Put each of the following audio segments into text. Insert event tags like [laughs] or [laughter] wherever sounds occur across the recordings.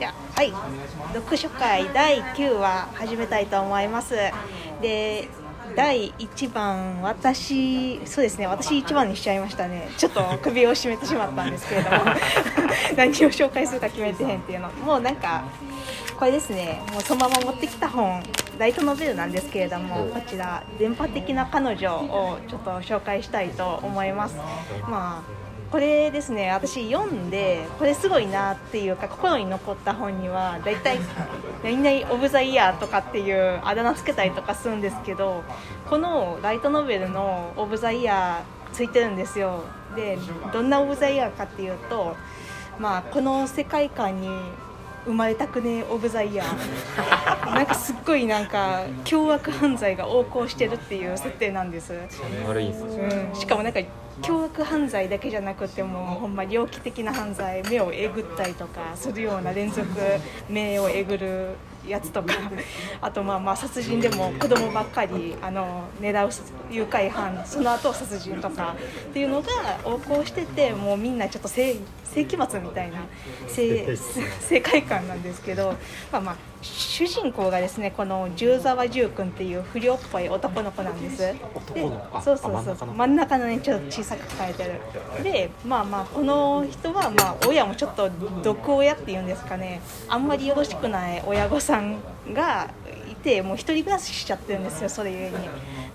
じゃあはい。読書会第9話始めたいと思います。で第1番私そうですね。私1番にしちゃいましたね。ちょっと首を絞めてしまったんですけれども。[laughs] 何を紹介するか決めてへんっていうの。もうなんかこれですね。もうそのまま持ってきた本ライトノベルなんですけれどもこちら「電波的な彼女」をちょっと紹介したいと思います。まあこれですね私読んでこれすごいなっていうか心に残った本には大体「何々オブ・ザ・イヤー」とかっていうあだ名つけたりとかするんですけどこのライトノベルの「オブ・ザ・イヤー」ついてるんですよ。でどんなオブ・ザ・イヤーかっていうとまあこの世界観に生まれたくねオブ・ザ・イヤーなんかすっごいなんか凶悪犯罪が横行してるっていう設定なんです、悪いんすうん、しかもなんか凶悪犯罪だけじゃなくてもほんま猟奇的な犯罪目をえぐったりとかするような連続目をえぐるやつとか [laughs] あとまあまあ殺人でも子供ばっかりあの狙う誘拐犯その後殺人とかっていうのが横行しててもうみんなちょっと世世紀末みたいな世 [laughs] 世界観なんですけど、まあ、まあ主人公がですねこの十沢十君っていう不良っぽい男の子なんです。でそうそうそうあ真ん中の。ねちょっと小さく書いてる。でまあまあこの人はまあ親もちょっと毒親っていうんですかね。あんまりよろしくない親御さんがいてもう一人暮らししちゃってるんですよそれゆえに。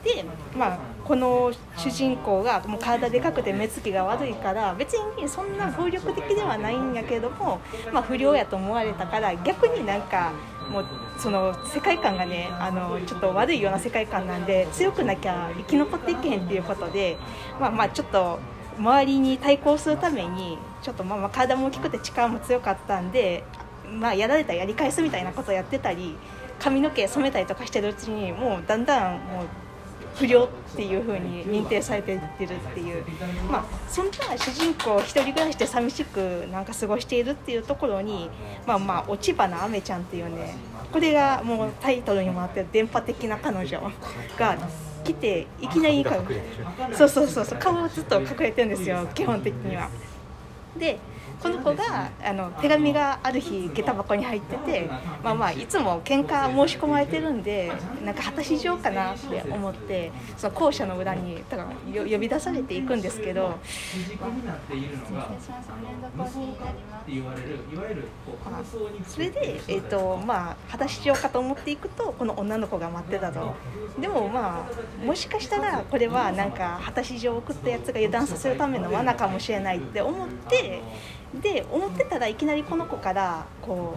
でまあこの主人公がもう体でかくて目つきが悪いから別にそんな暴力的ではないんやけども、まあ、不良やと思われたから逆になんかもうその世界観がねあのちょっと悪いような世界観なんで強くなきゃ生き残っていけへんっていうことでまあまあちょっと周りに対抗するためにちょっとまあまあ体も大きくて力も強かったんで、まあ、やられたらやり返すみたいなことをやってたり髪の毛染めたりとかしてるうちにもうだんだんもう不良っていう風に認定されていってるっていうまあそんな主人公一人暮らしで寂しくなんか過ごしているっていうところにまあまあ落ち葉のアメちゃんっていうねこれがもうタイトルにもあって電波的な彼女が来ていきなり顔が隠れてるそうそうそうそう顔をずっと隠れてるんですよ基本的には。でこの子があの手紙がある日下駄箱に入っててまあまあいつも喧嘩申し込まれてるんでなんか果たし状かなって思ってその校舎の裏にだからよ呼び出されていくんですけどあそれで、えーとまあ、果たし状かと思っていくとこの女の子が待ってたと。でもまあもしかしたらこれはなんか果たし状を送ったやつが油断させるための罠かもしれないって思ってで思ってたらいきなりこの子からこ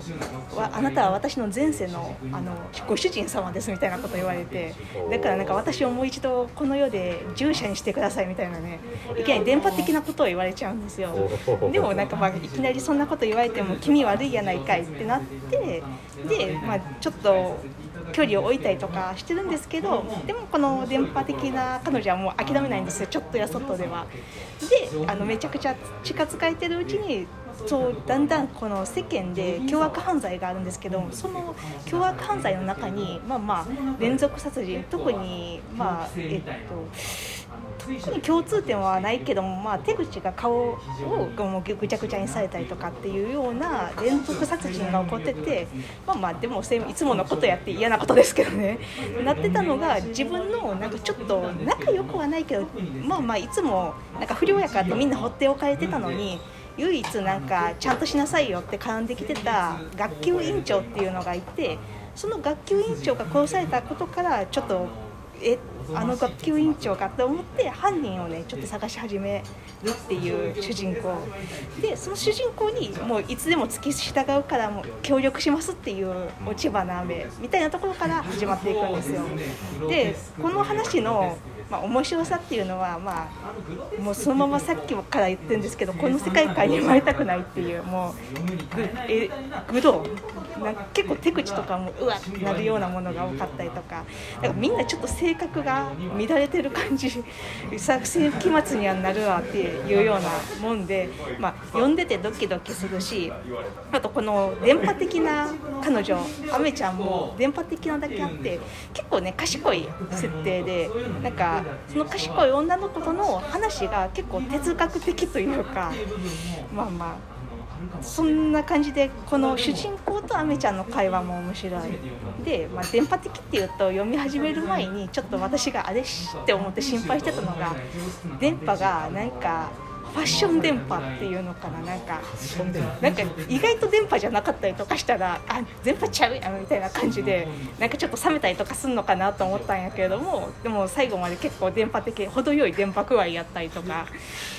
うわ「あなたは私の前世のあのご主人様です」みたいなこと言われてだからなんか私をもう一度この世で従者にしてくださいみたいなねいきなり電波的なことを言われちゃうんですよ。でもなんかまあいきなりそんなこと言われても気味悪いやないかいってなってで、まあ、ちょっと距離を置いたりとかしてるんですけどでもこの電波的な彼女はもう諦めないんですよちょっとやそっとでは。であのめちゃくちゃ近づかれてるうちにそうだんだんこの世間で凶悪犯罪があるんですけどその凶悪犯罪の中にまあまあ連続殺人特にまあえっとに共通点はないけども、まあ、手口が顔をぐちゃぐちゃにされたりとかっていうような連続殺人が起こっててまあまあでもいつものことやって嫌なことですけどねなってたのが自分のなんかちょっと仲良くはないけどまあまあいつもなんか不良やからってみんな放っておかれてたのに。唯一なんかちゃんとしなさいよって絡んできてた学級委員長っていうのがいてその学級委員長が殺されたことからちょっとえっあの学級委員長かと思って犯人をねちょっと探し始めっていう主人公でその主人公にもういつでも付き従うからもう協力しますっていう落ち葉の雨みたいなところから始まっていくんですよでこの話のまあ、面白さっていうのは、まあ、もうそのままさっきから言ってるんですけどこの世界観に生まれたくないっていうもうぐえ愚道なんか結構手口とかもうわってなるようなものが多かったりとかだかみんなちょっと性格が乱れてる感じ作戦期末にはなるわっていうようなもんで、まあ、読んでてドキドキするしあとこの電波的な彼女アメちゃんも電波的なだけあって結構ね賢い設定でなんかその賢い女の子との話が結構哲学的というかまあまあそんな感じでこの主人公とアメちゃんの会話も面白い。で、まあ、電波的っていうと読み始める前にちょっと私があれしって思って心配してたのが電波がなんかファッション電波っていうのかな。なんかなんか意外と電波じゃなかったりとかしたらあ電波ちゃうやんみたいな感じでなんかちょっと冷めたりとかすんのかなと思ったんやけれどもでも最後まで結構電波的程よい電波具合やったりとか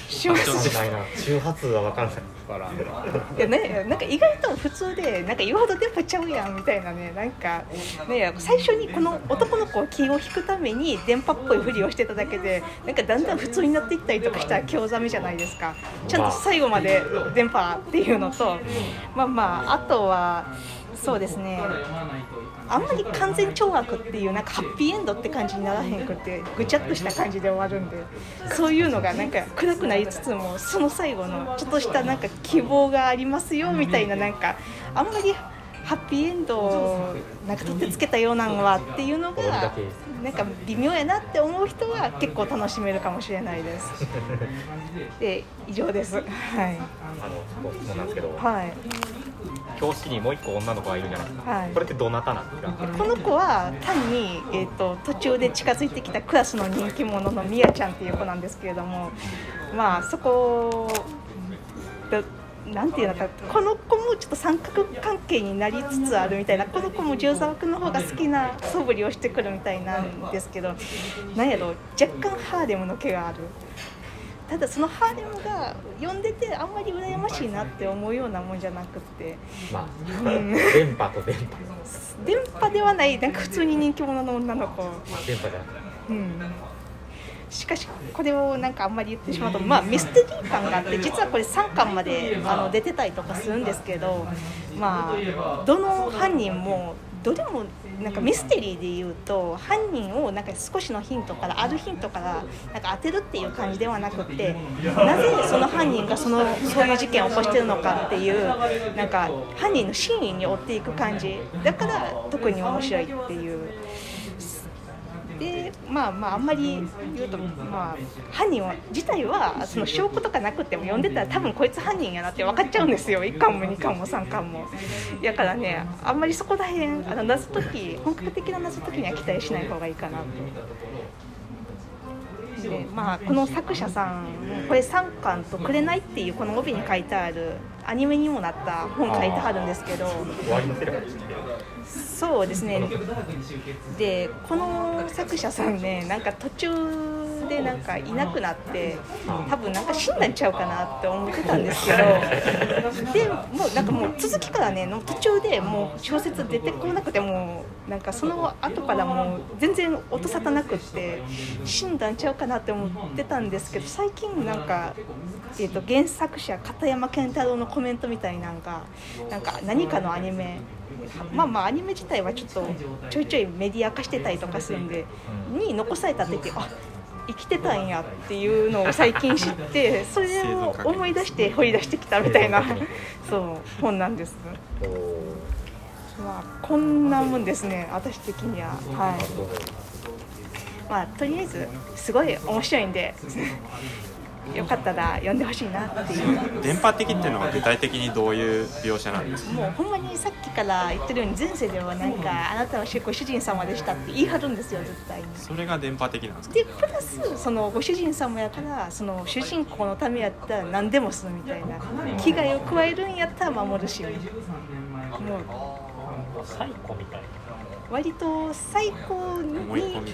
しますみたいな。周波数は分からないから。いやね、なんか意外と普通でなんか言うほど電波ちゃうやんみたいなね。なんかね最初にこの男の子を気を引くために電波っぽいふりをしてただけでなんかだんだん普通になっていったりとかしたら興ざめじゃないですか。ちゃんと最後まで電波っていうのとまあまああとはそうですねあんまり完全懲悪っていうなんかハッピーエンドって感じにならへんくってぐちゃっとした感じで終わるんでそういうのがなんか暗くなりつつもその最後のちょっとしたなんか希望がありますよみたいななんかあんまりハッピーエンドをなんか取ってつけたようなのはっていうのがなんか微妙やなって思う人は結構楽しめるかもしれないです。で以上です。はい。あの質問なんですけど、はい。表紙にもう一個女の子がいるじゃないですか、はい。これってどなたなんですか？この子は単に、えー、と途中で近づいてきたクラスの人気者のみやちゃんっていう子なんですけれどもまあそこだなんていうのかこの子もちょっと三角関係になりつつあるみたいなこの子も十沢君の方が好きな素振りをしてくるみたいなんですけどなんやろ若干ハーレムの毛がある。ただそのハーレムが読んでてあんまり羨ましいなって思うようなもんじゃなくってまあうん。電波と電波。電波ではないなんか普通に人気者の女の子。電波じゃなくてうん。しかしこれをなんかあんまり言ってしまうと、まあ、ミステリー感があって実はこれ3巻まであの出てたりとかするんですけど、まあ、どの犯人もどれもなんかミステリーでいうと犯人をなんか少しのヒントからあるヒントからなんか当てるっていう感じではなくてなぜその犯人がそのそういう事件を起こしてるのかっていうなんか犯人の真意に追っていく感じだから特に面白いっていう。でまあまああんまり言うとまあ犯人は自体はその証拠とかなくても読んでたら多分こいつ犯人やなって分かっちゃうんですよ。[laughs] 1巻も2巻も3巻も。だからねあんまりそこら辺あの謎解き本格的な謎解きには期待しない方がいいかなと。でまあ、この作者さんこれ3巻と「くれない」っていうこの帯に書いてあるアニメにもなった本書いてはるんですけどそうですね。でこの作者さんねなんか途中でなんかいなくなって多分なんか死んだんちゃうかなって思ってたんですけど [laughs] でもうなんかもう続きからねの途中でもう小説出てこなくてもなんかその後からもう全然音沙汰なくって死んだんちゃうかなって思ってたんですけど最近なんか、えー、と原作者片山健太郎のコメントみたいなんかなんか何かのアニメまあまあアニメ自体はちょっとちょいちょいメディア化してたりとかするんでに残されたって言ってあ生きてたんやっていうのを最近知ってそれを思い出して掘り出してきたみたいな [laughs] そう本なんです。まあこんなもんですね私的には。はい。まあとりあえずすごい面白いんでよかったら読んでほしいなっていう。電波的っていうのは具体的にどういう描写なんですか？もうほんまにさっきから言ってるように前世ではなんかあなたはご主人様でしたって言い張るんですよ絶対に。それが電波的なんですか？でプラスそのご主人様やからその主人公のためやったら何でもするみたいな危害を加えるんやったら守るしもう。サイコみたい割と最高に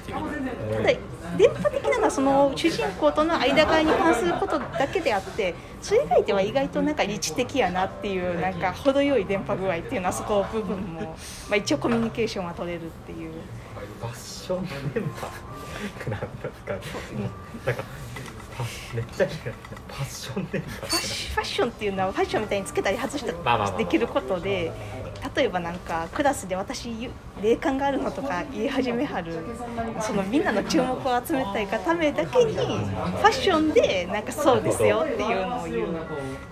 ただ電波的なのはその主人公との間柄に関することだけであってそれ以外では意外となんか理知的やなっていうなんか程よい電波具合っていうのはそこ部分も、まあ、一応コミュニケーションは取れるっていう。ファッション電波なんですかなんかパめっちゃ嫌いパッション電波。ファッションっていうのはファッションみたいにつけたり外したりできることで例えばなんかクラスで私霊感があるのとか言い始めはるそのみんなの注目を集めたいがためだけにファッションでなんかそうですよっていうのを言う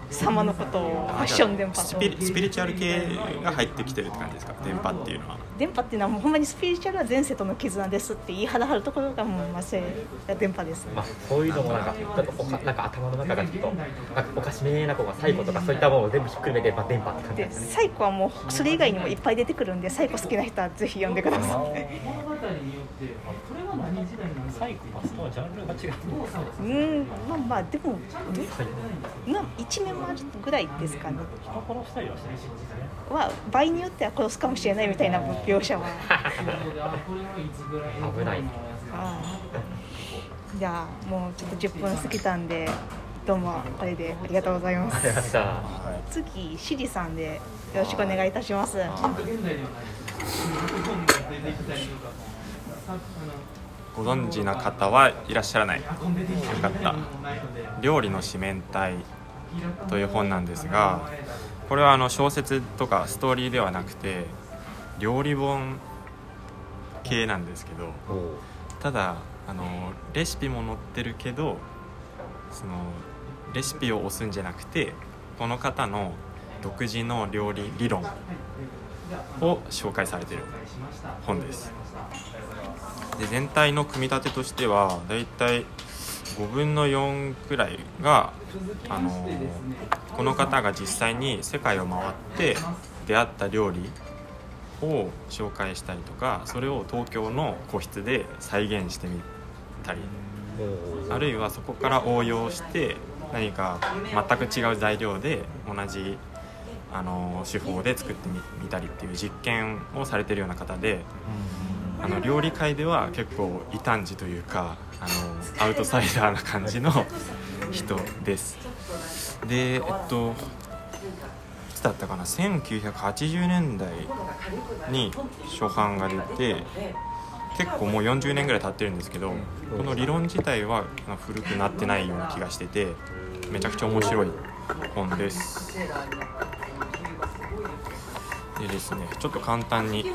様のことをファッション電波とスピリスピリチュアル系が入ってきてるって感じですか？電波っていうのは。電波っていうのはもうほんまにスピリチュアルは前世との絆ですって言い張らはるところがもうませが電波です、まあ、そういうのもなんかちょっとおかなんか頭の中がちょっとなんかおかしめな子がサイコとかそういったものを全部ひっくるめて、まあ、電波って感じでですね。サイコはもうそれ以外にもいっぱい出てくるんでサイコ好きな人はぜひ読んでください。サイコパスとはジャンルが違う。うんまあまあでもな一面もあるぐらいですかね。人殺したりはしないしですねは場合によっては殺すかもしれないみたいな描写は危ない。はい。じゃあもうちょっと10分過ぎたんでどうもこれでありがとうございます。ありました。次シリさんでよろしくお願いいたします。ご存知な方はいらっしゃらない。よかった「料理の四面体」という本なんですがこれはあの小説とかストーリーではなくて料理本系なんですけどただあのレシピも載ってるけどそのレシピを押すんじゃなくてこの方の独自の料理理論を紹介されてる本です。で全体の組み立てとしてはだいたい5分の4くらいがあのこの方が実際に世界を回って出会った料理を紹介したりとかそれを東京の個室で再現してみたりあるいはそこから応用して何か全く違う材料で同じあの手法で作ってみみたりっていう実験をされてるような方であの料理界では結構異端児というかあの [laughs] アウトサイダーな感じの人です。でえっといつだったかな？1980年代に初版が出て結構もう40年ぐらい経ってるんですけどこの理論自体は古くなってないような気がしててめちゃくちゃ面白い本ですでですねちょっと簡単に。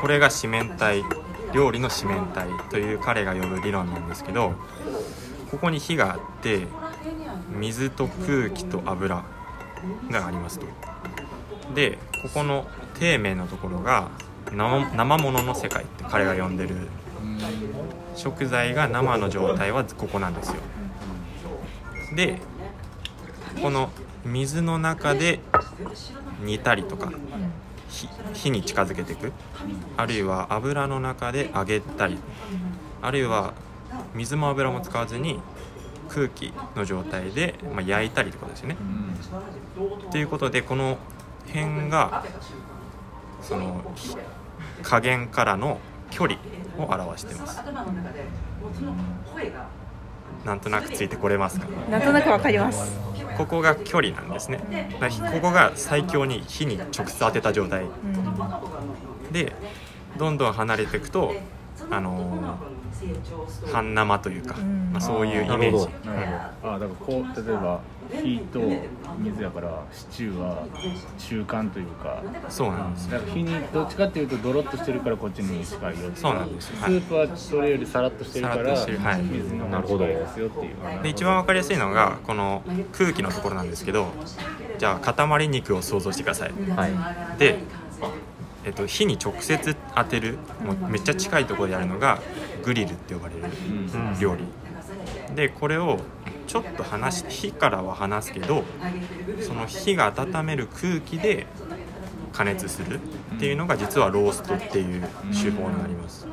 これが四面体料理の四面体という彼が呼ぶ理論なんですけどここに火があって水と空気と油がありますと。でここの底面のところが生生物の世界って彼が呼んでる。食材が生の状態はここなんですよ。でこの水の中で煮たりとか火火に近づけていくあるいは油の中で揚げたりあるいは水も油も使わずに空気の状態で、まあ、焼いたりとかですよね。ということでこの辺がそのひ加減からの距離を表しています。なんとなくついてこれますか？なんとなくわかりますここが距離なんですね。ここが最強に火に直接当てた状態。うん。でどんどん離れていくとあのー半生というか、うん。まあ、そういうイメージ、なるほあだからこう例えば火と水やからシチューは中間というか。そうなんですだから火にどっちかっていうとドロッとしてるからこっちに近い。よそうなんですはい。スープはそれよりさらっとしてるかさららっとしてる。はい。水の方が近いですよっていう。で一番わかりやすいのがこの空気のところなんですけどじゃあ塊肉を想像してください。はい。で、えっと、火に直接当てるもうめっちゃ近いところでやるのがグリルって呼ばれる料理。でこれをちょっと離し火からは離すけどその火が温める空気で加熱するっていうのが実はローストっていう手法になります。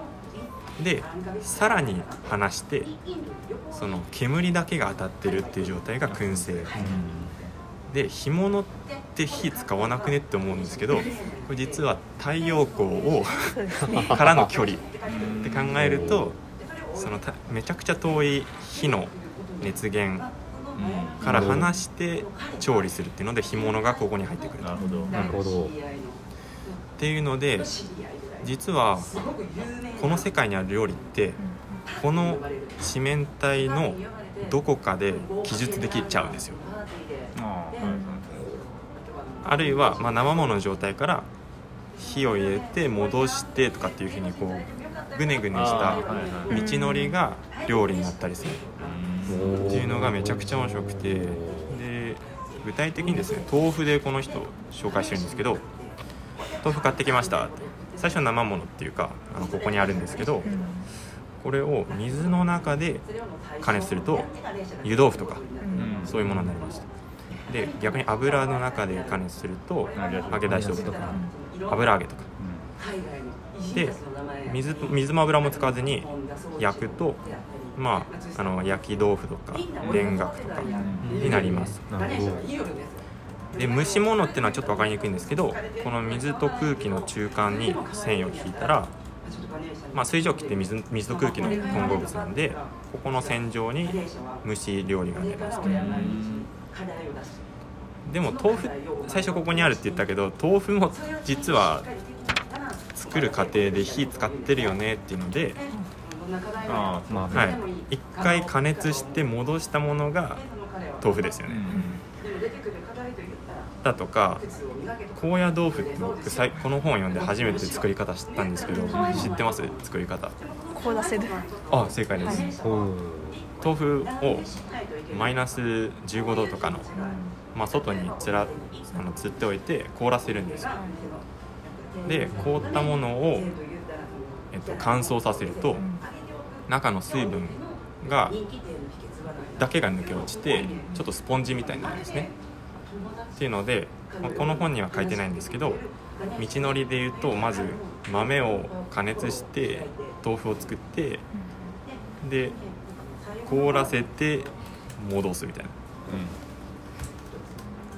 でさらに離してその煙だけが当たってるっていう状態が燻製。で干物って火使わなくねって思うんですけどこれ実は太陽光をからの距離って考えるとそのためちゃくちゃ遠い火の熱源から離して調理するっていうので干物がここに入ってくると。なるほど。なるほどっていうので実はこの世界にある料理ってこの四面体のどこかで記述できちゃうんですよ。あるいは、まあ、生ものの状態から火を入れて戻してとかっていうふうにこうぐねぐねした道のりが料理になったりする。っていうのがめちゃくちゃ面白くて。で具体的にですね豆腐でこの人紹介してるんですけど豆腐買ってきましたって。最初生ものっていうかあのここにあるんですけどこれを水の中で加熱すると湯豆腐とかうん。そういうものになります。で逆に油の中で加熱すると揚げ出し豆腐とか油揚げとか。で水と水も油も使わずに焼くとまああの焼き豆腐とか田楽とかになります。なるほど。で蒸し物っていうのはちょっと分かりにくいんですけどこの水と空気の中間に繊維を引いたら、まあ、水蒸気って水水と空気の混合物なんでここの線上に蒸し料理が出ます。とでも豆腐最初ここにあるって言ったけど豆腐も実は作る過程で火使ってるよねっていうので、ああまあはい、一回加熱して戻したものが豆腐ですよね、だとか高野豆腐って僕この本読んで初めて作り方知ったんですけど知ってます？作り方。凍らせる。あ正解です、うん豆腐をマイナス15度とかの、まあ、外につらあのつっておいて凍らせるんですよ。で凍ったものを、えっと、乾燥させると中の水分がだけが抜け落ちてちょっとスポンジみたいになるんですね。っていうので、まあこの本には書いてないんですけど道のりで言うとまず豆を加熱して豆腐を作ってで凍らせて戻すみたいな。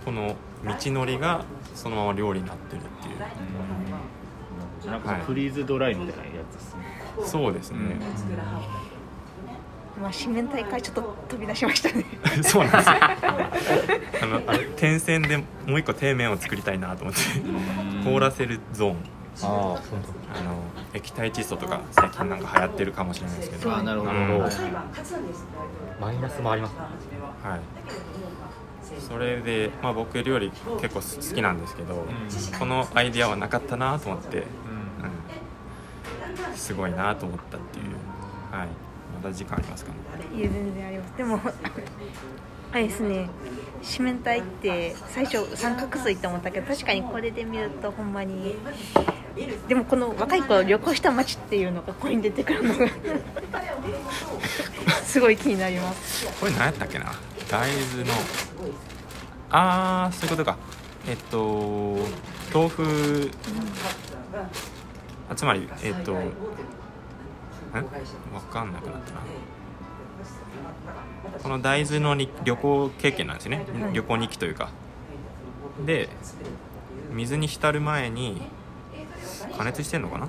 この道のりがそのまま料理になってるっていう。うん。なんかはい。フリーズドライみたいなやつですねそうですね、まあ四面大会ちょっと飛び出しましたね。[laughs] そうなんです。よ [laughs] あのあれ点線でもう一個底面を作りたいなと思って。凍らせるゾーン。ああそうあの液体窒素とか最近なんか流行ってるかもしれないですけど。あなるほど。うん。はいマイナスもありますね。それで、まあ、僕料理結構好きなんですけど、このアイディアはなかったなと思って、うん、すごいなと思ったっていう。はい。まだ時間ありますかね。いや全然あります。でもあれですね。四面体って最初三角錐って思ったけど確かにこれで見るとほんまにでもこの若い頃旅行した街っていうのがここに出てくるのが [laughs] すごい気になります。これ何やったっけな。大豆の。ああそういうことか。えっと豆腐あつまりえっとんわかんなくなったな。この大豆のに旅行経験なんですよね、はい。旅行日記というか。で水に浸る前に加熱してんのかな？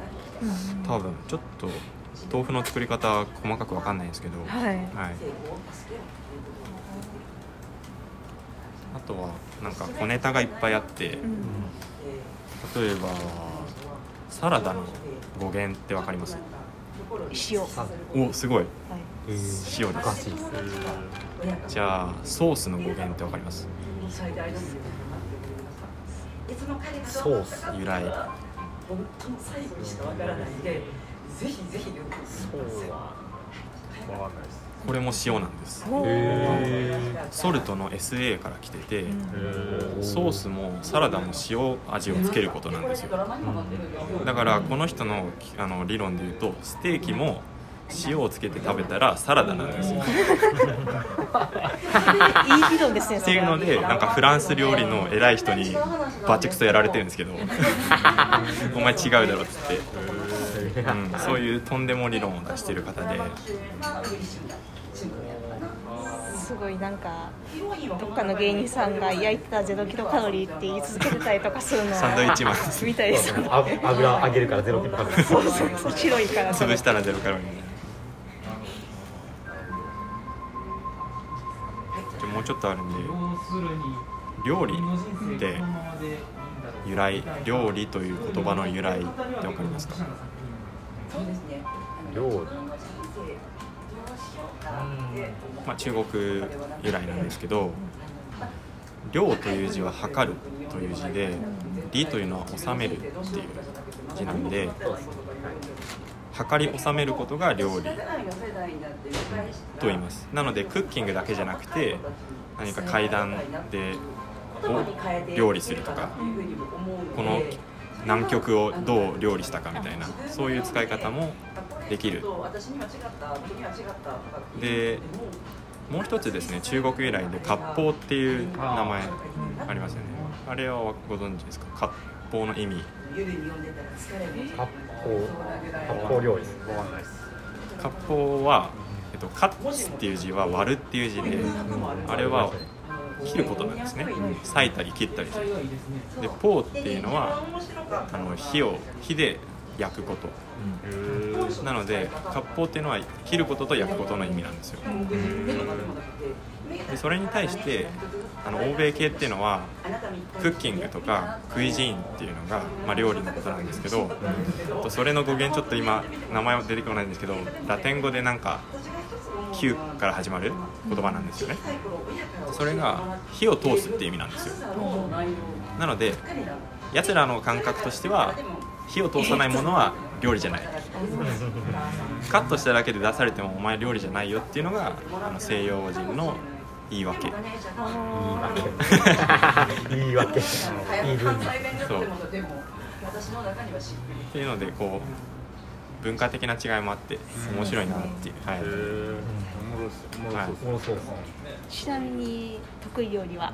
多分。ちょっと豆腐の作り方細かく分かんないんですけど。はい。はい、あとはなんか小ネタがいっぱいあって。例えばサラダの語源って分かります？塩。はおすごい。塩ですおかしい。ですじゃあソースの語源って分かります？ソース由来。そう。はわかんないですこれも塩なんです。へソルトの SA から来ててえソースもサラダも塩味をつけることなんですよ。だからこの人のあの理論で言うとステーキも塩をつけて食べたらサラダなんですよ。いい理論ですねっていうのでなんかフランス料理の偉い人にバチクソやられてるんですけど [laughs] お前違うだろっつって、うん、そういうとんでも理論を出してる方で。すごいなんかどっかの芸人さんが焼いてたゼロキロカロリーって言い続けてたりとかするのサンドイッチマンみたいです。油揚げるからゼロキロカロリー。そうそうそう。白いから潰したらゼロカロリー。じゃあもうちょっとあるんで料理って由来料理という言葉の由来って分かりますか？料理まあ、中国由来なんですけど「量」という字は「測る」という字で「理」というのは「収める」っていう字なんで測り収めることが料理と言います。なのでクッキングだけじゃなくて何か階段でを料理するとかこの南極をどう料理したかみたいなそういう使い方もできる。でもう一つですね中国由来で割烹っていう名前ありますよね。あれはご存知ですか？割烹の意味。割烹。割烹料理。わかんないです割烹は、えっと、カッチっていう字は割るっていう字であれは切ることなんですね。裂いたり切ったりする。でポーっていうのはあの火を火で焼くこと。なので割烹っていうのは切ることと焼くことの意味なんですよ。でそれに対してあの欧米系っていうのはクッキングとかクイジーンっていうのが、まあ、料理のことなんですけど、とそれの語源ちょっと今名前は出てこないんですけどラテン語でなんか「Q」から始まる言葉なんですよね。それが火を通すっていう意味なんですよ。なので奴らの感覚としては火を通さないものは料理じゃない。カットしただけで出されてもお前料理じゃないよっていうのがあの西洋人の言い訳。言い訳。言い分そう。っていうのでこう文化的な違いもあって面白いなっていう、はい。へえおもろそうおもろそうですねちなみに得意料理は？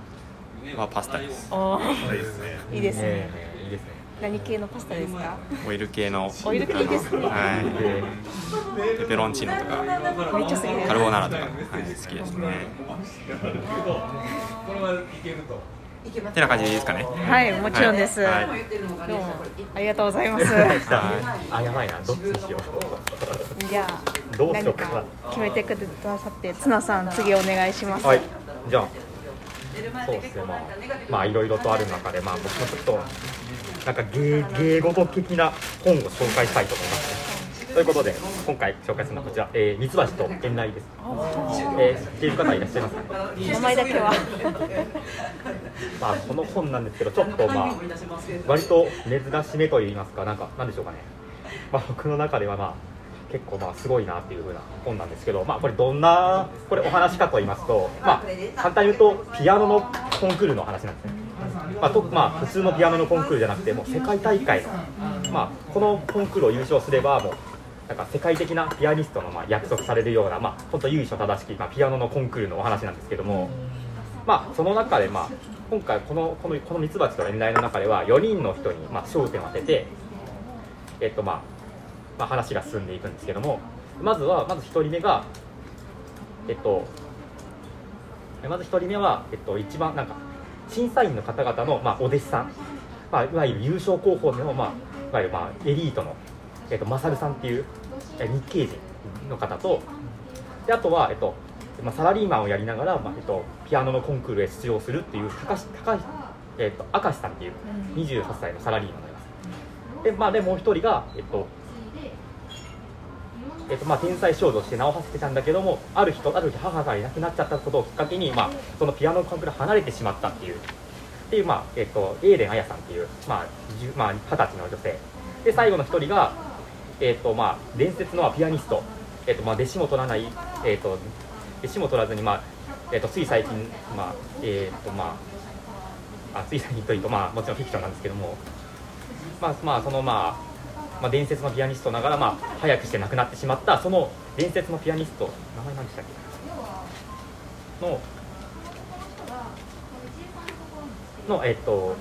はパスタです。おいい。ですねいいですね。ねいいですね。何系のパスタですか？オイル系の。オイル系ですね。はい、ペペロンチーノとか。めっちゃ好きです。カルボナーラとか、はい、好きですねてな感じでいいですかね。はいもちろんです、はい。どうもありがとうございます。あやばいな。どっちにしよじゃどあ何うしようか決めてくださって綱さん次お願いします。うはい。じゃあ。そうですね。まあまあいろいろとある中でまあ僕もちょっとなんか芸芸事的な本を紹介したいと思いますねということで今回紹介するのはこちら、えー、ミツバチと遠雷です、えー、知っている方いらっしゃいますか？ね名前だけは。[laughs] まあこの本なんですけどちょっとまあ割と珍しめといいますかなんかなんでしょうかね、まあ、僕の中ではまあ結構まあすごいなっていう風な本なんですけどまあこれどんなこれお話かと言いますとまあ簡単に言うとピアノのコンクールの話なんですね。まあとまあ普通のピアノのコンクールじゃなくてもう世界大会。のまあこのコンクールを優勝すればもうなんか世界的なピアニストのまあ約束されるような、まあ、本当由緒正しき、まあ、ピアノのコンクールのお話なんですけども、まあ、その中で、まあ、今回このこのこのミツバチと連雷の中では4人の人に、まあ、焦点を当てて、えっとまあまあ、話が進んでいくんですけどもまずはまず1人目がえっとまず1人目は、えっと、一番なんか審査員の方々の、まあ、お弟子さん、まあ、いわゆる優勝候補の、まあ、いわゆる、まあ、エリートの、えっと、マサルさんっていうえ日系人の方とであとは、えっとまあ、サラリーマンをやりながら、まあえっと、ピアノのコンクールへ出場するっていう高橋高橋、えっと、明石さんっていう28歳のサラリーマンがいますで,、まあ、でもう一人が、えっとえっとまあ、天才少女として名を馳せてたんだけどもある日とある日母がいなくなっちゃったことをきっかけに、まあ、そのピアノのコンクール離れてしまったっていう。っていう、まあえっと、エーレン・アヤさんっていう、まあまあ、20歳の女性。で最後の一人が、えっとまあ、伝説のピアニスト、えっとまあ、弟子も取らない、えっと、弟子も取らずに、まあえっと、つい最近、まあえっとまあ、あつい最近というと、まあ、もちろんフィクションなんですけども、まあまあそのまあまあ、伝説のピアニストながら、まあ、早くして亡くなってしまったその伝説のピアニスト名前何でしたっけ？ののえっと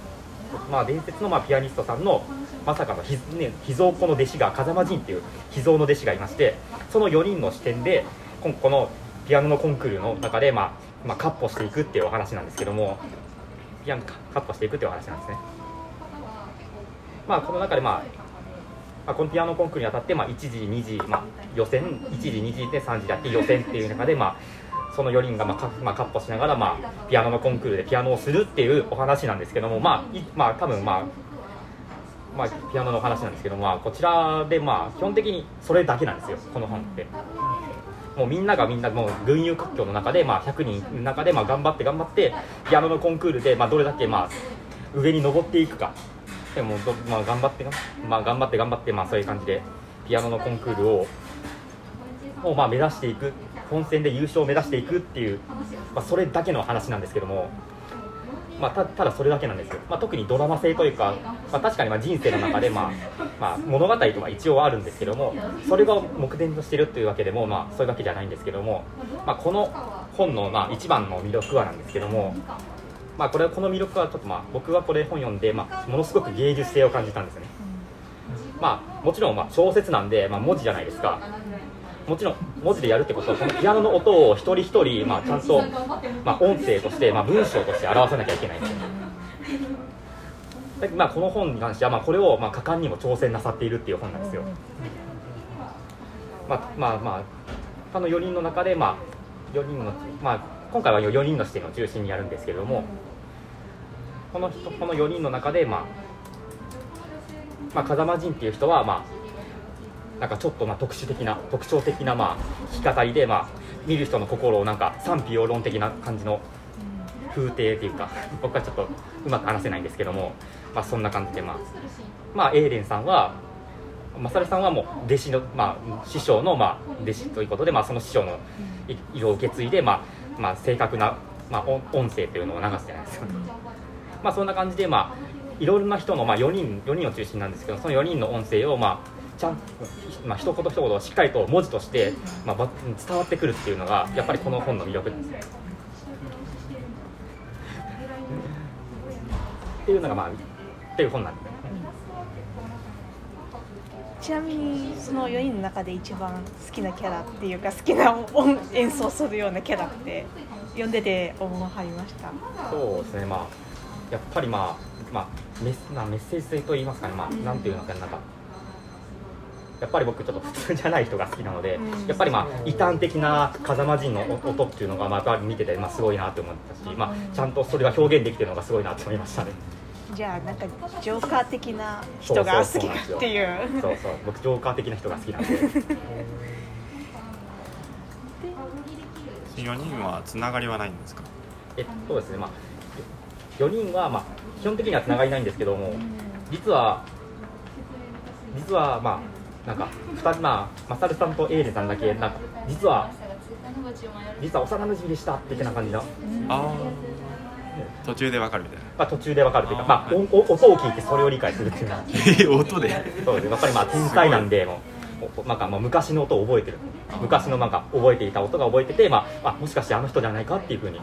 まあ伝説のまあピアニストさんのまさかの秘,、ね、秘蔵子の弟子が風間仁っていう秘蔵の弟子がいましてその4人の視点で今このピアノのコンクールの中で、まあまあ、カッポしていくっていうお話なんですけどもピアノカッポしていくっていうお話なんですね。まあこの中でまあまあ、このピアノコンクールにあたって、まあ、1時、2時、まあ、予選、1時、2時で3時でやって予選っていう中で、まあ、その4人が、まあかまあ、カッポしながら、まあ、ピアノのコンクールでピアノをするっていうお話なんですけども、まあいまあ、多分まあ、まあ、ピアノのお話なんですけども、まあ、こちらで、まあ、基本的にそれだけなんですよ、この本って。もうみんながみんなもう群雄割拠の中で、まあ、100人の中で、まあ、頑張って頑張ってピアノのコンクールで、まあ、どれだけ、まあ、上に登っていくかでもど、まあ、頑張って、まあ、頑張って頑張って、まあ、そういう感じでピアノのコンクールををまあ目指していく本戦で優勝を目指していくっていう、まあ、それだけの話なんですけども、まあ、たただそれだけなんですよ、まあ、特にドラマ性というか、まあ、確かにまあ人生の中で、まあまあ、物語とか一応あるんですけどもそれが目前としてるというわけでも、まあ、そういうわけじゃないんですけども、まあ、この本のまあ一番の魅力はなんですけども、まあ、これこの魅力はちょっとまあ僕はこれ本読んで、まあ、ものすごく芸術性を感じたんですね、まあ、もちろんまあ小説なんで、まあ、文字じゃないですか。もちろん文字でやるってことはこのピアノの音を一人一人、まあ、ちゃんと、[laughs] まあ、音声として、まあ、文章として表さなきゃいけないんですまあ、この本に関しては、まあ、これを、まあ、果敢にも挑戦なさっているっていう本なんですよ、まあまあまあ他の4人の中で、まあ、4人の、まあ、今回は4人の視点を中心にやるんですけれどもこの人この4人の中で、まあまあ、風間仁っていう人は、まあ、なんかちょっとまあ特殊的な特徴的なまあ弾き語りで、まあ、見る人の心をなんか賛否両論的な感じの風景っていうか [laughs] 僕はちょっとうまく話せないんですけども、まあ、そんな感じで、まあまあ、エーレンさんはマサルさんはもう弟子の、まあ、師匠の、まあ、弟子ということで、まあ、その師匠のい色を受け継いで、まあまあ、正確な、まあ、音音声というのを流すじゃないですか、まあ、そんな感じで、まあ、いろんな人の、まあ、4人 ,4 人を中心なんですけどその4人の音声を、まあちゃんまあ一言一言しっかりと文字として、まあ、ば伝わってくるっていうのがやっぱりこの本の魅力で。すね。っていうのがまあっていう本なんで。すね。ちなみにその4人の中で一番好きなキャラっていうか好きな音演奏するようなキャラって読んでて思わはりました。そうですね。まあやっぱりまあまあメッまあメッセージ性と言いますかね。まあなんていうのかななんかやっぱり僕ちょっと普通じゃない人が好きなので、うん。やっぱりまあ異端的な風間陣の音っていうのがまあ見ててまあすごいなって思ったし、まあちゃんとそれが表現できてるのがすごいなって思いましたね。じゃあなんかジョーカー的な人が好きだっていう。そうそう僕ジョーカー的な人が好きなんで。4人はつながりはないんですか？えっとですねまあ4人はまあ基本的にはつながりないんですけども実は実はまあなんか2人まあマサルさんとエーレさんだけなんか実は実は幼馴染でした的な感じの、ああ途中でわかるみたいな。まあ、途中でわかるというかまあ、おお音を聞いてそれを理解するっていうのは。えー音で？そうですやっぱりまあ天才なんでもうおなんかまあ昔の音を覚えてる。昔のなんか覚えていた音が覚えてて、まあ、あもしかしてあの人じゃないかっていうふうに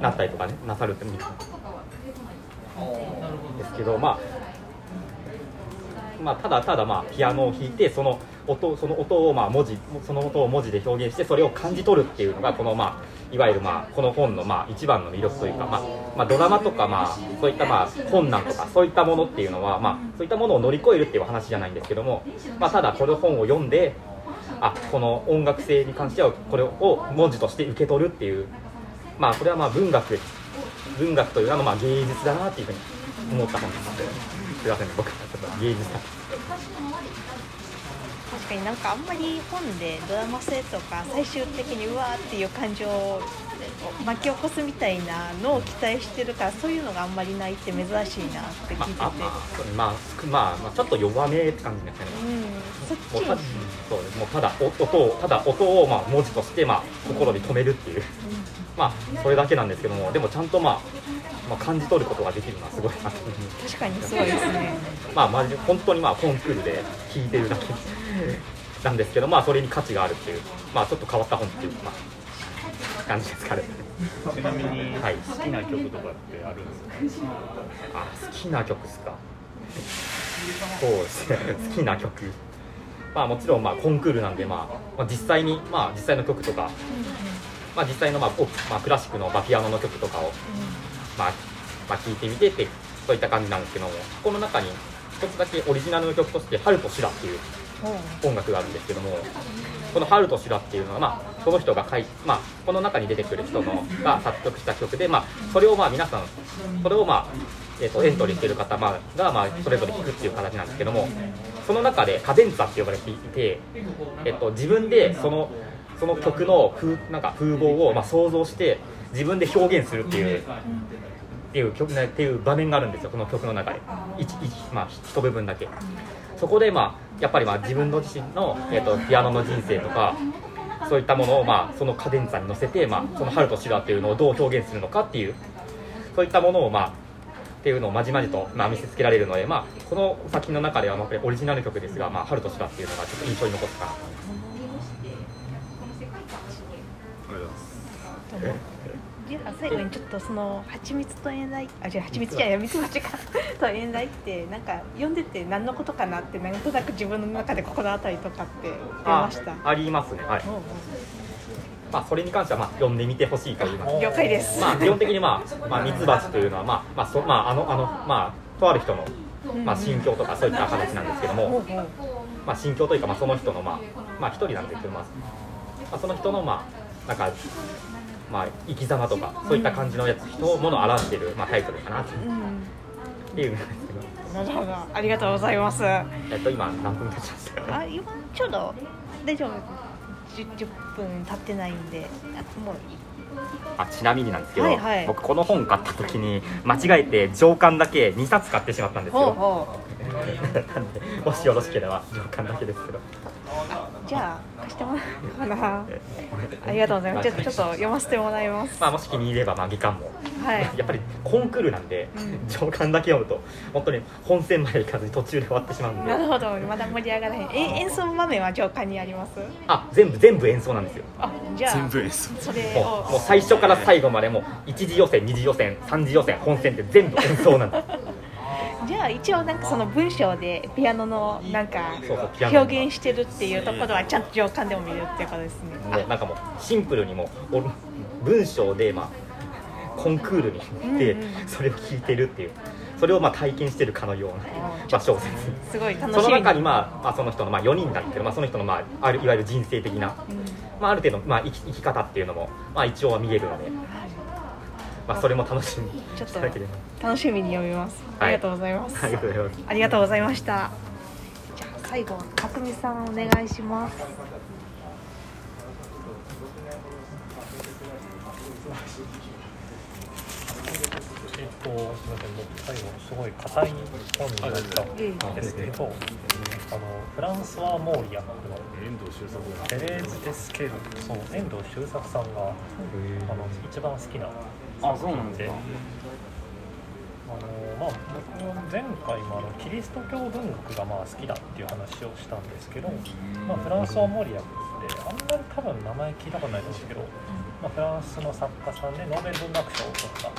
なったりとかねなさるってみですけどまあまあ、ただただまあピアノを弾いてその音その音をまあ文字その音を文字で表現してそれを感じ取るっていうのがこのまあいわゆるまあこの本のまあ一番の魅力というか、まあまあ、ドラマとかまあそういったまあ困難とかそういったものっていうのはまあそういったものを乗り越えるっていう話じゃないんですけども、まあ、ただこの本を読んであこの音楽性に関してはこれを文字として受け取るっていうまあこれはまあ文学文学というのはまあ芸術だなっていうふうに思った本です。すいません僕はちょっと芸術だ確かになんかあんまり本でドラマ性とか最終的にうわーっていう感情を巻き起こすみたいなのを期待してるからそういうのがあんまりないって珍しいなって聞いてて、まあ、あまあまあ少まあ、まあ、ちょっと弱めって感じですかねうんそっちもそうです。もうただお音をただ音をまあ文字としてまあ心に留めるっていう。まあそれだけなんですけどもでもちゃんとまあ、まあ、感じ取ることができるのはすごいな確かにすごいですね。まあマジで本当にまあコンクールで弾いてるだけなんですけどまあそれに価値があるっていう。まあちょっと変わった本っていうまあ感じですかね。ちなみにはい。好きな曲とかってあるんですか？あ好きな曲ですか？そうですね。好きな曲。まあもちろんまあコンクールなんで、まあ、まあ実際にまあ実際の曲とか、まあ、実際のまあ、おまあ、クラシックのまあピアノの曲とかをまあ、まあ、聞いてみてってそういった感じなんですけどもこの中に一つだけオリジナルの曲として「春と修羅」っていう音楽があるんですけどもこの「春と修羅」っていうのは、まあ、この人が書い、まあ、この中に出てくる人のが作曲した曲で、まあ、それをまあ皆さんそれを、まあえー、とエントリーしている方、まあ、が、まあ、それぞれ弾くっていう形なんですけどもその中でカデンツァって呼ばれていて、えっと、自分でそのその曲の風なんか風貌をまあ想像して自分で表現するっていうっていう曲ねっていう場面があるんですよこの曲の中で。一一まあ一部分だけ。そこでまあやっぱりまあ自分の自身の、えー、とピアノの人生とかそういったものをまあそのカデンツァに乗せて、まあ、その春と修羅っていうのをどう表現するのかっていうそういったものをまあっていうのをまじまじと、まあ、見せつけられるので、まあ、この作品の中ではまあやっぱりオリジナル曲ですが「まあ、春と修羅」っていうのがちょっと印象に残った。かなと思います最後にちょっとその蜂蜜と遠雷あじゃあ蜂蜜じゃないミツバチかと遠雷ってなんか読んでて何のことかなってなんとなく自分の中で心当たりとかって出ましたあありますねはい、まあ、それに関してはまあ読んでみてほしいと言います了解です、まあ、基本的に、まあ、まあ、ミツバチというのは、まあ、まあ、そ、まあ、あの、あの、まあ、とある人の。まあ、心境とか、そういった話なんですけども。まあ、心境というか、まあ、その人の、まあ、まあ、一人なんですけど、まあ。まあ、その人の、まあ、なんか。まあ、生き様とか、そういった感じのやつ、人、ものを表している、まあ、タイトルかなってうんいう。んですけど。なるほどありがとうございますあえっと、今、何分経ちましたか？今ちょうど大丈夫 10, 10分経ってないんであもうあ、ちなみになんですけど、はいはい僕この本買った時に、間違えて上巻だけ2冊買ってしまったんですほうよ。ほ [laughs] なんで、もしよろしければ、上巻だけですけど。じゃあ貸してもらおうかな。[laughs] ありがとうございます。ちょちょっと読ませてもらいます。まあ、もし気に入れば、まあ、下巻も。はい。[laughs] やっぱりコンクールなんで、うん。上巻だけ読むと本当に本戦まで行かずに途中で終わってしまうんで。なるほど。まだ盛り上がらへん。え演奏場面は上巻にあります？あ全部全部演奏なんですよ。あじゃあ全部演奏。それもうもう最初から最後までもう一次予選二次予選三次予選本戦って全部演奏なんです [laughs] じゃあ一応なんかその文章でピアノのなんか表現してるっていうところはちゃんと上巻でも見れるっていうことですね。もうなんかもうシンプルにも文章でまあコンクールに行ってうんうん。それを聞いてるっていうそれをまあ体験してるかのような、まあ、小説。すごい楽しみ。その中に、まあ、まあその人のまあ4人なんですけど、まあ、その人のまああるいわゆる人生的な、まあ、ある程度まあ生き生き方っていうのも、まあ、一応は見えるので、まあ、それも楽しみにちょっと楽しみに読みます。ありがとうございます、ありがとうございます。ありがとうございました。じゃあ最後角見さんお願いします。えっと、すみません、僕最後すごい硬い本になったんですけど、あのフランスはモーリアの遠藤周作テレーズ・エスケル、そう遠藤周作さんがあの一番好きなあそうなんで、ですあのまあ僕は前回もあのキリスト教文学がまあ好きだっていう話をしたんですけど、まあフランスはモーリアってあんまり多分名前聞いたことないと思うんですけど、まあフランスの作家さんでノーベル文学賞を取った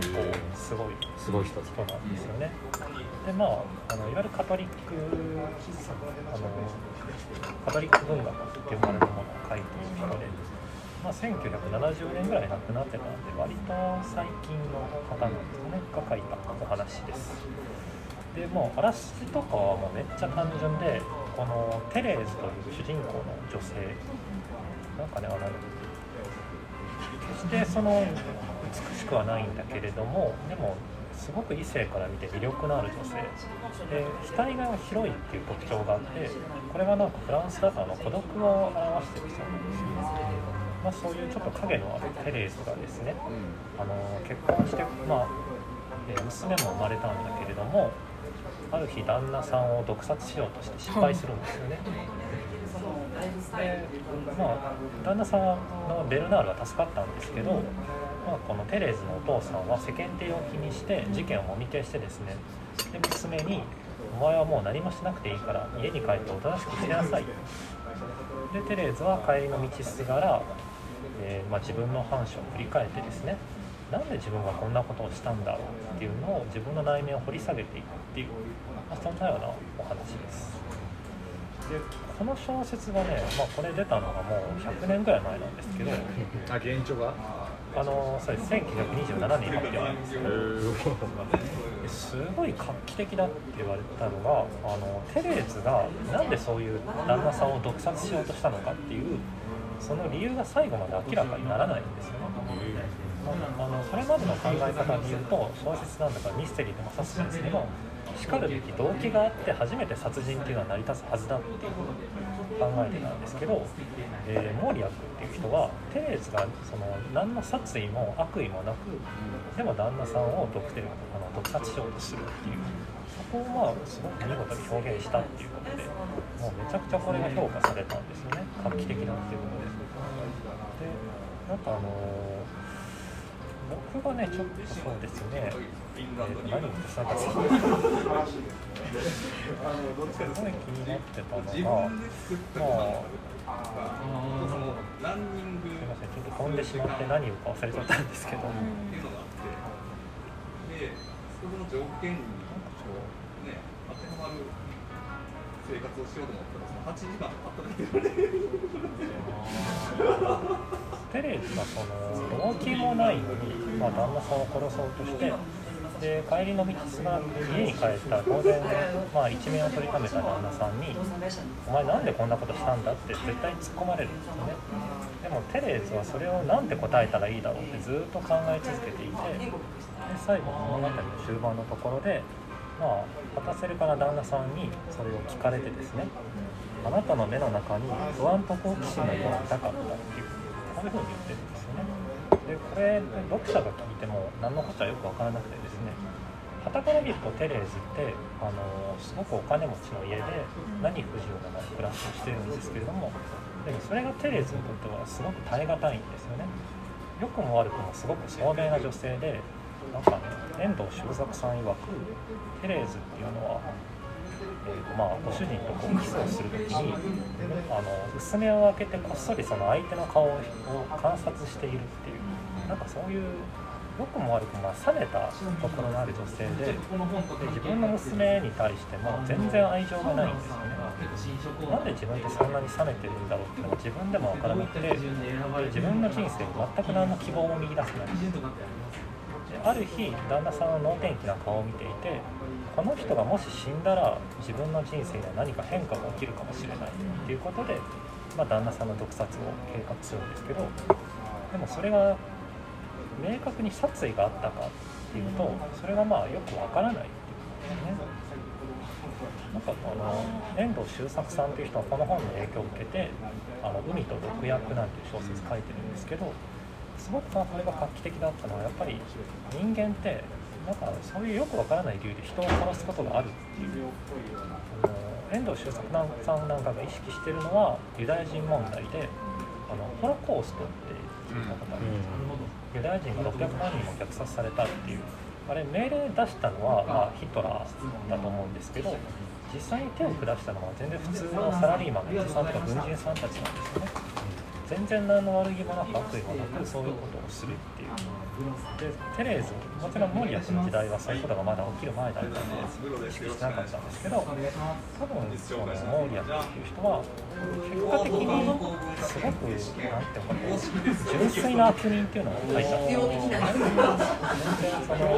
結構すごいすごい人人なんですよね。でまああのいわゆるカトリックあのカトリック文学って呼ばれるものを書いている人で、まあ、1970年ぐらい亡くなってたんで割と最近の方なんですねが書いたお話です。でもうあらすじとかはもうめっちゃ単純でこのテレーズという主人公の女性なんかねあの決してその美しくはないんだけれどもでもすごく異性から見て魅力のある女性で額が広いっていう特徴があってこれがなんかフランスだとあの孤独を表してるそうなんですよね、まあ、そういうちょっと影のあるテレーズがですねあの結婚して、まあえー娘も生まれたんだけれどもある日旦那さんを毒殺しようとして失敗するんですよね。でまあ旦那さんのベルナールは助かったんですけど、まあ、このテレーズのお父さんは世間体を気にして事件をもみ消してですねで娘に「お前はもう何もしなくていいから家に帰っておとなしくしなさい」でテレーズは帰りの道すがら、えーまあ、自分の反射を振り返ってですねなんで自分がこんなことをしたんだろうっていうのを自分の内面を掘り下げていくっていう、まあ、そんなようなお話です。でこの小説がね、まあ、これ出たのがもう100年ぐらい前なんですけどあ現状が？あのそうです。1927年に発表なんですよ。ですごい画期的だって言われたのがあのテレーズがなんでそういう旦那さんを毒殺しようとしたのかっていうその理由が最後まで明らかにならないんですよね。あのそれまでの考え方で言うと小説なんだからミステリーでもサスペンスでもしかるべき動機があって初めて殺人っていうのは成り立つはずだっていう考えてたんですけど、えー、モーリアックっていう人はテレーズがその何の殺意も悪意もなくでも旦那さんを毒手あの毒殺しようとするっていう。そこをまあすごく見事に表現したっていうことでもうめちゃくちゃこれが評価されたんですよね。画期的だっていうことで。でなんかあのー僕がね、ちょっとそうですね、えー、と何をしたかすごい気になってたのが、まあ、すみません、ちょっと飛んでしまって何をか忘れちゃったんですけど、なんか生活をしようと思ったらその8時間働いてるテレーズがその動機もないのに、まあ、旦那さんを殺そうとしてで帰りの道すが家に帰った当然、まあ、一面を取りためた旦那さんに「お前なんでこんなことしたんだ?」って絶対突っ込まれるんですよねでもテレーズはそれを何て答えたらいいだろうってずっと考え続けていてで最後物語の終盤のところでまあ、果たせるかな旦那さんにそれを聞かれてですねあなたの目の中に不安と好奇心の色が痛かったっていうこういうふうに言ってるんですよねでこれ読者が聞いても何のこっちゃよく分からなくてですねはたから見るとテレーズってあのすごくお金持ちの家で何不自由のない暮らしをしてるんですけれどもでもそれがテレーズにとってはすごく耐え難いんですよね。良くも悪くもすごく聡明な女性でなんかね遠藤周作さん曰くテレーズっていうのは、まあ、ご主人とこうキスをする時にあの薄目を開けてこっそりその相手の顔を観察しているっていうなんかそういう良くも悪くも冷めたところのある女性でで自分の娘に対しても全然愛情がないんですよね。なんで自分ってそんなに冷めてるんだろうっていうのが自分でも分からなくて自分の人生に全く何の希望も見出せない。ある日旦那さんの能天気な顔を見ていてこの人がもし死んだら自分の人生には何か変化が起きるかもしれないっていうことで、まあ、旦那さんの毒殺を計画するんですけどでもそれが明確に殺意があったかっていうとそれがまあよくわからないっていうことですね。なんかあの遠藤周作さんっていう人はこの本の影響を受けて「あの海と毒薬」なんていう小説書いてるんですけどすごくこれが画期的だったのはやっぱり人間ってなんかそういうよくわからない理由で人を殺すことがあるっていうあの遠藤周作さんなんかが意識してるのはユダヤ人問題であのホロコーストって聞いたことあります、ユダヤ人が600万人も虐殺されたっていう。あれ命令出したのは、まあ、ヒトラーだと思うんですけど実際に手を下したのは全然普通のサラリーマンのおじさんとか軍人さんたちなんですよね全然何の悪気もなく悪意もなくそういうことをするっていう。でテレーズもちろんモリアスの時代はそういうことがまだ起きる前だったんで意識してなかったんですけど多分そのモーリアっていう人は結果的にすごくなんていうか純粋な悪人っていうのを書いた。んですよ全然その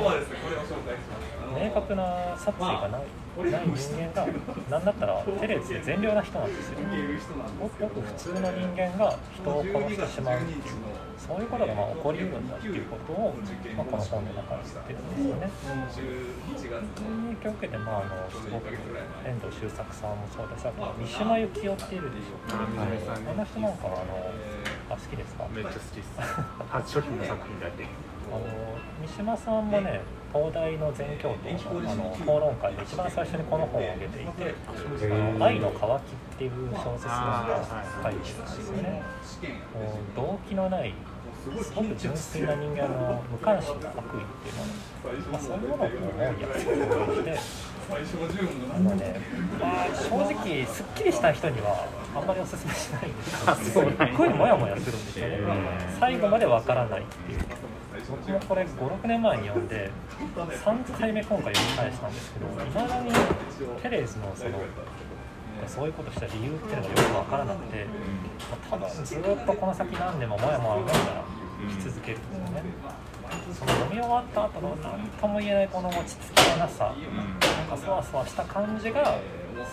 明確な殺意がないない人間が何だったらテレーズで善良な人なんですよごくごく普通の人間が人を殺してしまうっていうそういうことがまあ起こりうるんだっていうことを、まあ、この本の中に言ってるんですよね。影響を受けて、まあ、あのすごく遠藤周作さんもそうだしあと三島由紀夫っているでしょう、はい、あの人なんかはあのあ好きですかめっちゃ好きです初初期の作品だけ？あの三島さんもね東大の全教徒あの討論会で一番最初にこの本を挙げていて「あの愛の渇き」っていう小説が書いてるんですよね。もう動機のないすごく純粋な人間の無関心な悪意っていうもの、まあ、そういうものを思いやすく表現してあのね、まあ、正直すっきりした人にはあんまりおすすめしない。んですっごいモヤモヤするんですよね。最後までわからないっていう。僕もこれ56年前に読んで3回目今回読み返したんですけどいまだにテレーズのそのそういうことした理由っていうのがよく分からなくて、まあ、多分ずっとこの先何年ももやもや思いながらし続けるんですよね。その読み終わった後の何とも言えないこの落ち着きのなさ、なんかそわそわした感じが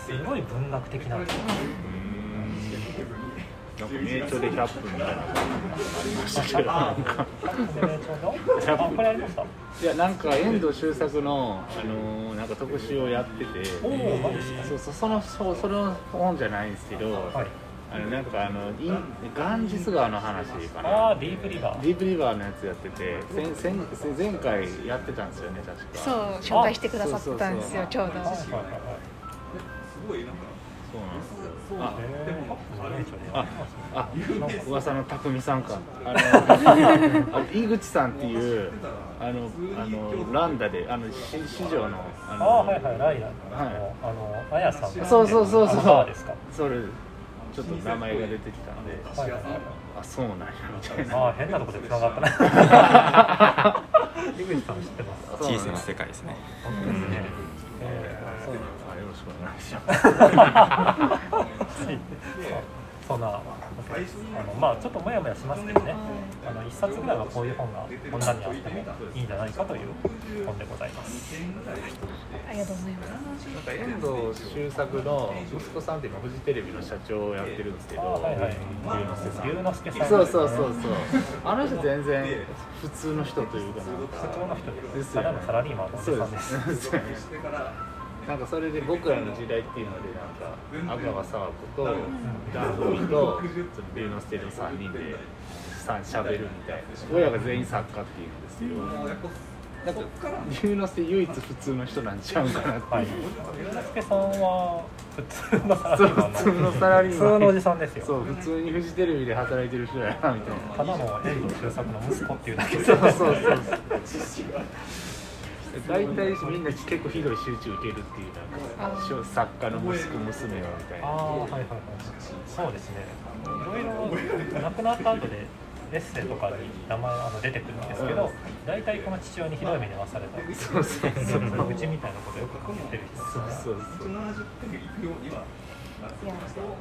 すごい文学的な。んですよ。なんか名著で100分みたいな。ありましたけどなんかいやなんか遠藤周作の、あのーなんか特集をやってて。そうそうそのそうその本じゃないんですけど、はい。あのなんかあのインガンジス川の話かあな。あディープリバー。ディープリバーのやつやってて先先前回やってたんですよね確か。そう紹介してくださったんですよちょうど。はいはいはい。すごいなんかそうなんですよ。あああ噂の匠さんかあのあ井口さんっていうあのあのランダであのし市場のあのあはいはいライダーの、はいあのあやさんそうそうそうそうそうですかそれちょっと名前が出てきたんではいはいはいあそうなんやみたいなあ変なとこで繋がったな井口さん知ってます小さな世界ですね本当ですね、えーそうあよろしくお願いしますそんなあのまあちょっともやもやしますけどね。あの一冊ぐらいはこういう本がこんなにあってもいいんじゃないかという本でございます。ありがとうございます。なんか遠藤周作の息子さんって今フジテレビの社長をやってるんですけどあはいはい。龍之介さん。龍之介さん。そうそうそうそう。あの人全然普通の人というかなんか。普通の人でですすよね。ただのサラリーマンのおじそうさんですなんかそれで僕らの時代っていうのでなんか阿川佐和子とダンフミと龍之介の3人でさしゃべるみたいな。親が全員作家っていうんですよ。なんか龍之介唯一普通の人なんちゃうんかなってはいいう、龍之介さんは普通のサラリーマン。普通のサラリーマン。普通のおじさんですよそう普通にフジテレビで働いてる人やなみたいな。ただの遠藤周作の息子っていうだけ。でそうそうそうそう大体みんな結構ひどい集中受けるっていうなんか作家の息子娘はみたいな。ああはいはいはい。そうですね。いろいろ亡くなった後でエッセイとかに名前あの出てくるんですけど大体この父親にひどい目に遭わされたそうそうそう。うちみたいなことよく書けてる人そうそうそういや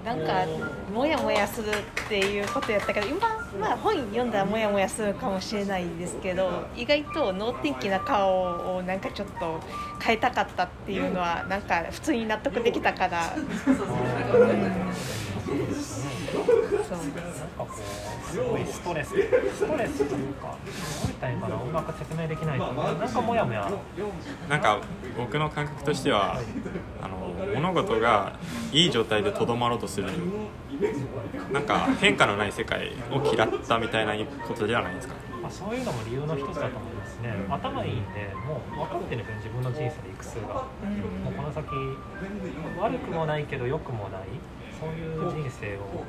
なんかモヤモヤするっていうことやったけど今、まあ、本読んだらモヤモヤするかもしれないですけど意外と能天気な顔をなんかちょっと変えたかったっていうのはなんか普通に納得できたから、そう。なんかこうすごいストレス。ストレスというかどういったらいいかなうまく説明できないとなんかモヤモヤ。なんか僕の感覚としてはあの物事がいい状態でとどまろうとする。なんか変化のない世界を嫌ったみたいなことではないですか？まあ、そういうのも理由の一つだと思いますね。頭いいんでもう分かってる分自分の人生で行く数が。もうこの先悪くもないけど良くもない。そういう人生を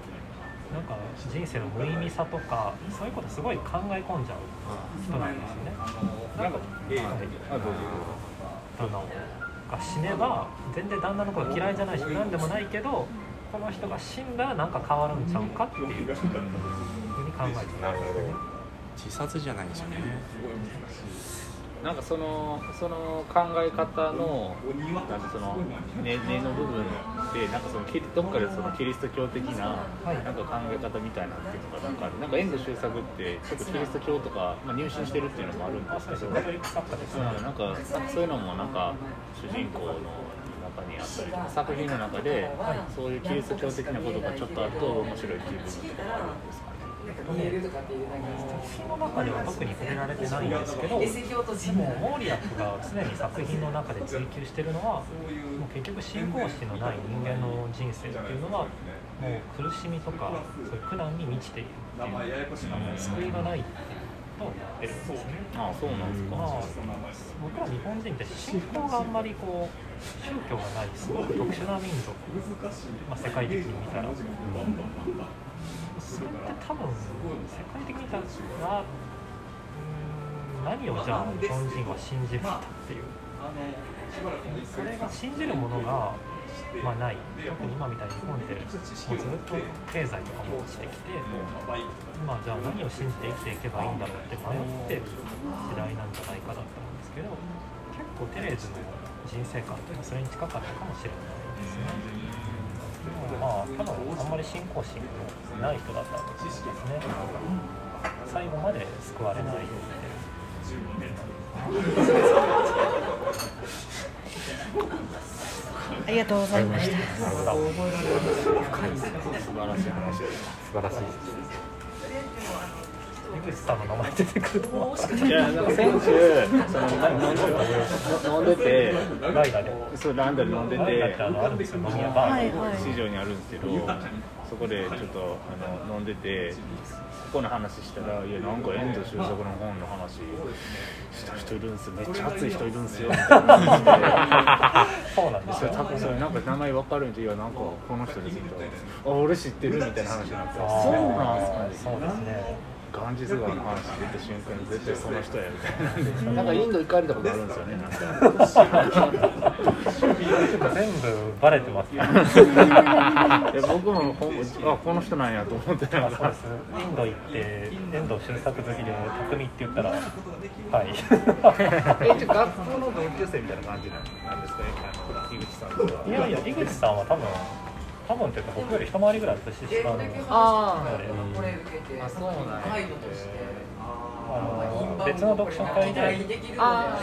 なんか人生の無意味さとかそういうことすごい考え込んじゃう人なんですよね。なんか、はい。あどうが死ねば全然旦那のこと嫌いじゃないし何でもないけどこの人が死んだらなんか変わるんちゃうかっていうふうに考えてたんですよね。自殺じゃないですよねなんかそのその考え方のなんかその根根の部分でなんかそのどっかでそのキリスト教的なはい。なんか考え方みたいなっていうのがなんかなんか遠藤周作って結構キリスト教とか、まあ、入信してるっていうのもあるんですけど、うん、なんかなんかそういうのもなんか主人公の中にあったりとか作品の中でそういうキリスト教的なことがちょっとあると面白いっていう部分とかもあるんですかね。作品の中では特に触れられてないんですけど、でもモーリアックが常に作品の中で追求してるのは、もう結局信仰心のない人間の人生っていうのは、もう苦しみとか、そういう苦難に満ちているっていう、救いがないっていうるんですね。ああそうなんですか。まあ、僕ら日本人って信仰があんまりこう宗教がないすごく特殊な民族、まあ、世界的に見たらそれって多分世界的にたら何をじゃあ日本人は信じるんだっていうそれが信じるものが、まあ、ない特に今みたいに日本ってもうずっと経済とかも落ちてきて今じゃあ何を信じて生きていけばいいんだろうって迷ってる時代なんじゃないかだと思うんですけど結構テレーズの人生観っていうのはそれに近かったかもしれないですね。まあ多分あんまり信仰心のない人だったと思うんですね。最後まで救われないよう。[laughs] で。ありがとうございました。素晴らしい素晴らしい井口さんの名前出てくると思う。いやなんか先週その飲んで飲んでてライダで。そうランドで飲んでライダてってあのあるんですよ。飲み屋バー市場にあるんですけどそこでちょっとあの飲んでてここの話したら「いやなんか遠藤周作の本の話した人いるんですよ。めっちゃ熱い人いるんですよ」みたいな話で。そうなんですよそれ多分それなんか名前わかるんでいやなんかこの人ですみたいなあ俺知ってるみたいな話になって。そうなんすかね。そうですねガンジス川の話出た瞬間に絶対その人やみたいな。なんかインド行かれたことあるんですよね。なんか。全部バレてますねいや僕もほんあこの人なんやと思ってながらインド行って遠藤周作好きで匠って言ったら。はいえ一応学校の同級生みたいな感じなんですかね。あの井口さんとはいやいや井口さんは多分多分っていうか僕より一回りぐらい年下ののであこれ受けてあそうなんやあの別の読書会で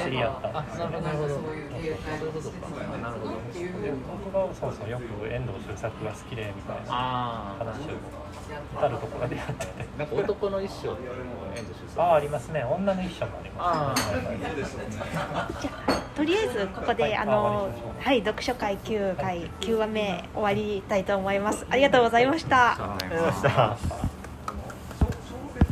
知り合った。あなるほどなるほど。そういう形態そういうことかなるほどっていうで僕がそうそうよく遠藤周作が好きでみたいなああ話を至るところでやっててなんか男の一生って遠藤周作ああありますね。女の一緒もありあますね。じゃあとりあえずここであのはい読書会9回9話目終わりたいと思います。ありがとうございました。あありがとうございました